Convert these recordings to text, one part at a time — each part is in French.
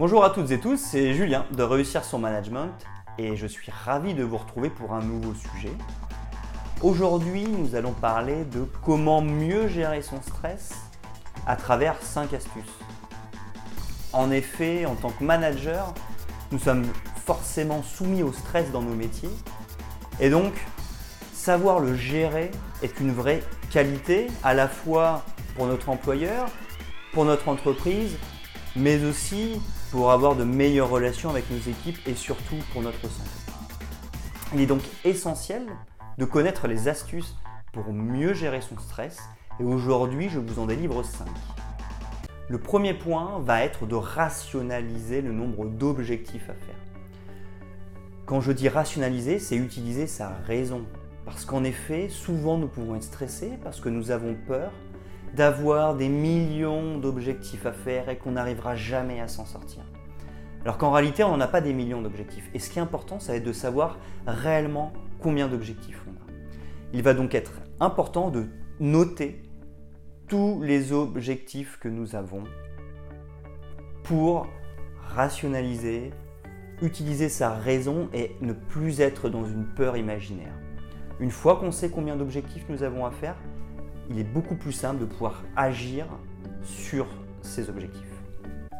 Bonjour à toutes et tous, c'est Julien de Réussir son Management et je suis ravi de vous retrouver pour un nouveau sujet. Aujourd'hui, nous allons parler de comment mieux gérer son stress à travers 5 astuces. En effet, en tant que manager, nous sommes forcément soumis au stress dans nos métiers et donc savoir le gérer est une vraie qualité à la fois pour notre employeur, pour notre entreprise, mais aussi pour avoir de meilleures relations avec nos équipes et surtout pour notre santé. Il est donc essentiel de connaître les astuces pour mieux gérer son stress et aujourd'hui je vous en délivre 5. Le premier point va être de rationaliser le nombre d'objectifs à faire. Quand je dis rationaliser, c'est utiliser sa raison. Parce qu'en effet, souvent nous pouvons être stressés parce que nous avons peur d'avoir des millions d'objectifs à faire et qu'on n'arrivera jamais à s'en sortir. Alors qu'en réalité, on n'en a pas des millions d'objectifs. Et ce qui est important, ça va être de savoir réellement combien d'objectifs on a. Il va donc être important de noter tous les objectifs que nous avons pour rationaliser, utiliser sa raison et ne plus être dans une peur imaginaire. Une fois qu'on sait combien d'objectifs nous avons à faire, il est beaucoup plus simple de pouvoir agir sur ces objectifs.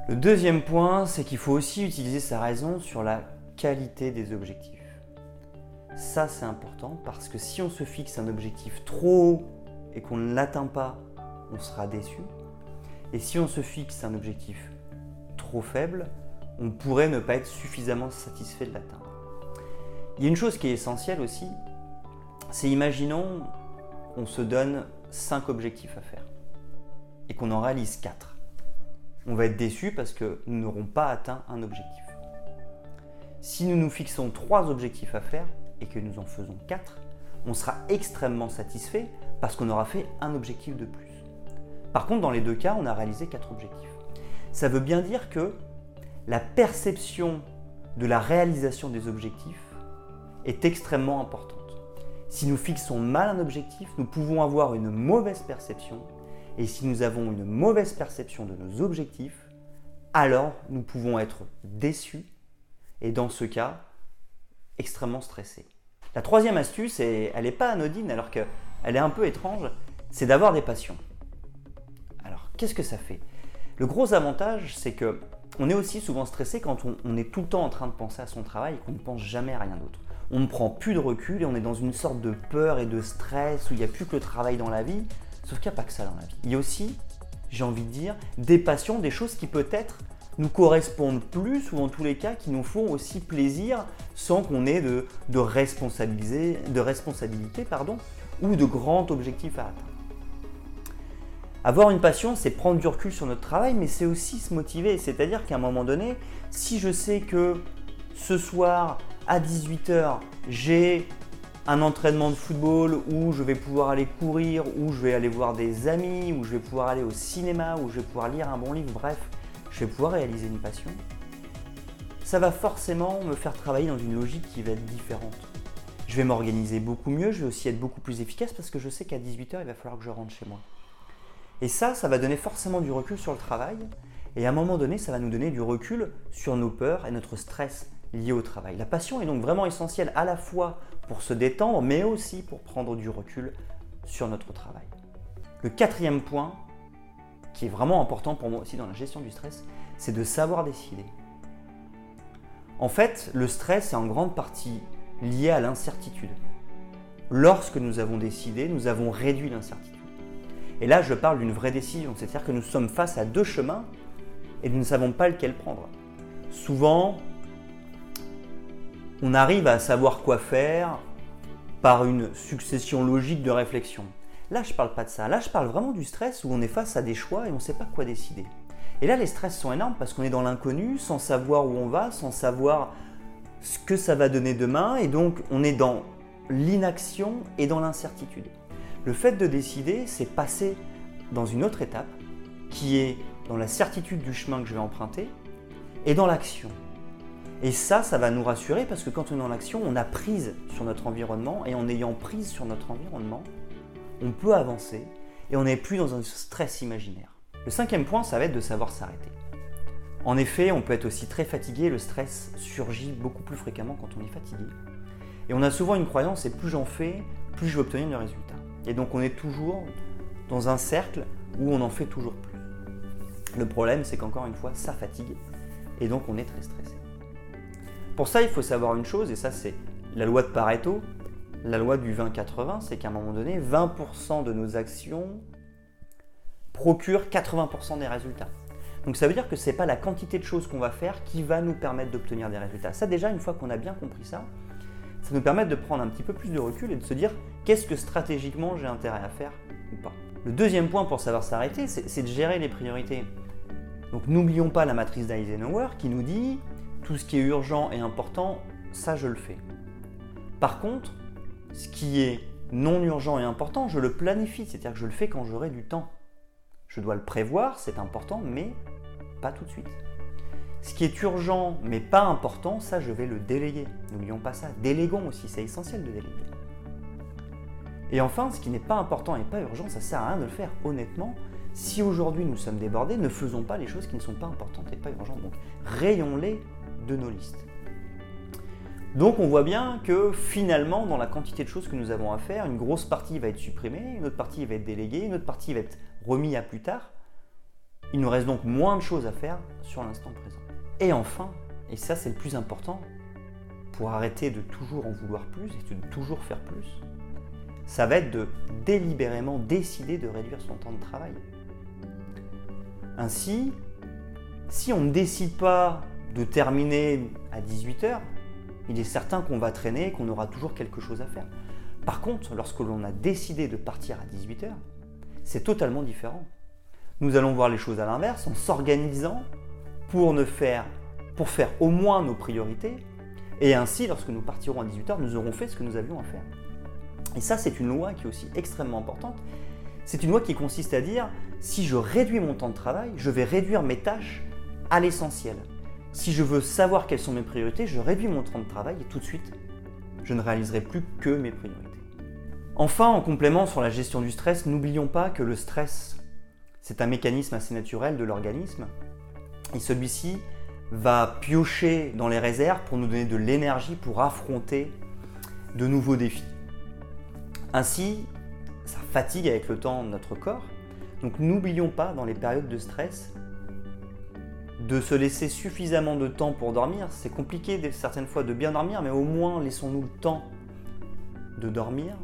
Le deuxième point, c'est qu'il faut aussi utiliser sa raison sur la qualité des objectifs. Ça, c'est important parce que si on se fixe un objectif trop haut et qu'on ne l'atteint pas, on sera déçu. Et si on se fixe un objectif trop faible, on pourrait ne pas être suffisamment satisfait de l'atteindre. Il y a une chose qui est essentielle aussi, c'est imaginons on se donne 5 objectifs à faire et qu'on en réalise 4. On va être déçu parce que nous n'aurons pas atteint un objectif. Si nous nous fixons 3 objectifs à faire et que nous en faisons 4, on sera extrêmement satisfait parce qu'on aura fait un objectif de plus. Par contre, dans les deux cas, on a réalisé 4 objectifs. Ça veut bien dire que la perception de la réalisation des objectifs est extrêmement importante. Si nous fixons mal un objectif, nous pouvons avoir une mauvaise perception. Et si nous avons une mauvaise perception de nos objectifs, alors nous pouvons être déçus et dans ce cas, extrêmement stressés. La troisième astuce, et elle n'est pas anodine alors qu'elle est un peu étrange, c'est d'avoir des passions. Alors, qu'est-ce que ça fait? Le gros avantage, c'est que on est aussi souvent stressé quand on, on, est tout le temps en train de penser à son travail et qu'on ne pense jamais à rien d'autre on ne prend plus de recul et on est dans une sorte de peur et de stress où il n'y a plus que le travail dans la vie. Sauf qu'il n'y a pas que ça dans la vie. Il y a aussi, j'ai envie de dire, des passions, des choses qui peut-être nous correspondent plus ou en tous les cas qui nous font aussi plaisir sans qu'on ait de, de, de responsabilité pardon, ou de grands objectifs à atteindre. Avoir une passion, c'est prendre du recul sur notre travail, mais c'est aussi se motiver. C'est-à-dire qu'à un moment donné, si je sais que ce soir, à 18h, j'ai un entraînement de football où je vais pouvoir aller courir, où je vais aller voir des amis, où je vais pouvoir aller au cinéma, où je vais pouvoir lire un bon livre, bref, je vais pouvoir réaliser une passion, ça va forcément me faire travailler dans une logique qui va être différente. Je vais m'organiser beaucoup mieux, je vais aussi être beaucoup plus efficace parce que je sais qu'à 18h, il va falloir que je rentre chez moi. Et ça, ça va donner forcément du recul sur le travail. Et à un moment donné, ça va nous donner du recul sur nos peurs et notre stress lié au travail. La passion est donc vraiment essentielle à la fois pour se détendre, mais aussi pour prendre du recul sur notre travail. Le quatrième point, qui est vraiment important pour moi aussi dans la gestion du stress, c'est de savoir décider. En fait, le stress est en grande partie lié à l'incertitude. Lorsque nous avons décidé, nous avons réduit l'incertitude. Et là, je parle d'une vraie décision, c'est-à-dire que nous sommes face à deux chemins et nous ne savons pas lequel prendre. Souvent, on arrive à savoir quoi faire par une succession logique de réflexions. Là, je ne parle pas de ça. Là, je parle vraiment du stress où on est face à des choix et on ne sait pas quoi décider. Et là, les stress sont énormes parce qu'on est dans l'inconnu, sans savoir où on va, sans savoir ce que ça va donner demain. Et donc, on est dans l'inaction et dans l'incertitude. Le fait de décider, c'est passer dans une autre étape qui est dans la certitude du chemin que je vais emprunter et dans l'action. Et ça, ça va nous rassurer parce que quand on est en action, on a prise sur notre environnement et en ayant prise sur notre environnement, on peut avancer et on n'est plus dans un stress imaginaire. Le cinquième point, ça va être de savoir s'arrêter. En effet, on peut être aussi très fatigué, le stress surgit beaucoup plus fréquemment quand on est fatigué. Et on a souvent une croyance, c'est plus j'en fais, plus je vais obtenir le résultat. Et donc on est toujours dans un cercle où on en fait toujours plus. Le problème, c'est qu'encore une fois, ça fatigue. Et donc on est très stressé. Pour ça, il faut savoir une chose, et ça c'est la loi de Pareto, la loi du 20-80, c'est qu'à un moment donné, 20% de nos actions procurent 80% des résultats. Donc ça veut dire que ce n'est pas la quantité de choses qu'on va faire qui va nous permettre d'obtenir des résultats. Ça déjà, une fois qu'on a bien compris ça, ça nous permet de prendre un petit peu plus de recul et de se dire qu'est-ce que stratégiquement j'ai intérêt à faire ou pas. Le deuxième point pour savoir s'arrêter, c'est de gérer les priorités. Donc n'oublions pas la matrice d'Eisenhower qui nous dit tout ce qui est urgent et important, ça je le fais. Par contre, ce qui est non urgent et important, je le planifie, c'est-à-dire que je le fais quand j'aurai du temps. Je dois le prévoir, c'est important, mais pas tout de suite. Ce qui est urgent mais pas important, ça je vais le déléguer. N'oublions pas ça. Délégons aussi, c'est essentiel de déléguer. Et enfin, ce qui n'est pas important et pas urgent, ça sert à rien de le faire. Honnêtement, si aujourd'hui nous sommes débordés, ne faisons pas les choses qui ne sont pas importantes et pas urgentes. Donc rayons-les nos listes. Donc on voit bien que finalement, dans la quantité de choses que nous avons à faire, une grosse partie va être supprimée, une autre partie va être déléguée, une autre partie va être remise à plus tard. Il nous reste donc moins de choses à faire sur l'instant présent. Et enfin, et ça c'est le plus important, pour arrêter de toujours en vouloir plus et de toujours faire plus, ça va être de délibérément décider de réduire son temps de travail. Ainsi, si on ne décide pas de terminer à 18h, il est certain qu'on va traîner et qu'on aura toujours quelque chose à faire. Par contre, lorsque l'on a décidé de partir à 18h, c'est totalement différent. Nous allons voir les choses à l'inverse en s'organisant pour, ne faire, pour faire au moins nos priorités. Et ainsi, lorsque nous partirons à 18h, nous aurons fait ce que nous avions à faire. Et ça, c'est une loi qui est aussi extrêmement importante. C'est une loi qui consiste à dire, si je réduis mon temps de travail, je vais réduire mes tâches à l'essentiel. Si je veux savoir quelles sont mes priorités, je réduis mon temps de travail et tout de suite, je ne réaliserai plus que mes priorités. Enfin, en complément sur la gestion du stress, n'oublions pas que le stress, c'est un mécanisme assez naturel de l'organisme et celui-ci va piocher dans les réserves pour nous donner de l'énergie pour affronter de nouveaux défis. Ainsi, ça fatigue avec le temps notre corps. Donc n'oublions pas dans les périodes de stress de se laisser suffisamment de temps pour dormir. C'est compliqué certaines fois de bien dormir, mais au moins laissons-nous le temps de dormir.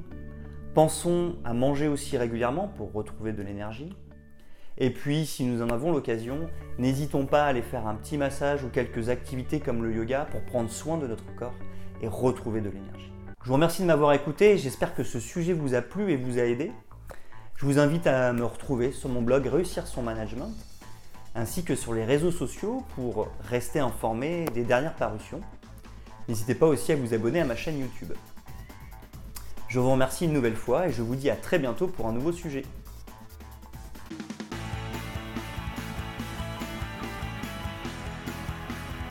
Pensons à manger aussi régulièrement pour retrouver de l'énergie. Et puis, si nous en avons l'occasion, n'hésitons pas à aller faire un petit massage ou quelques activités comme le yoga pour prendre soin de notre corps et retrouver de l'énergie. Je vous remercie de m'avoir écouté, j'espère que ce sujet vous a plu et vous a aidé. Je vous invite à me retrouver sur mon blog Réussir son management, ainsi que sur les réseaux sociaux pour rester informé des dernières parutions. N'hésitez pas aussi à vous abonner à ma chaîne YouTube. Je vous remercie une nouvelle fois et je vous dis à très bientôt pour un nouveau sujet.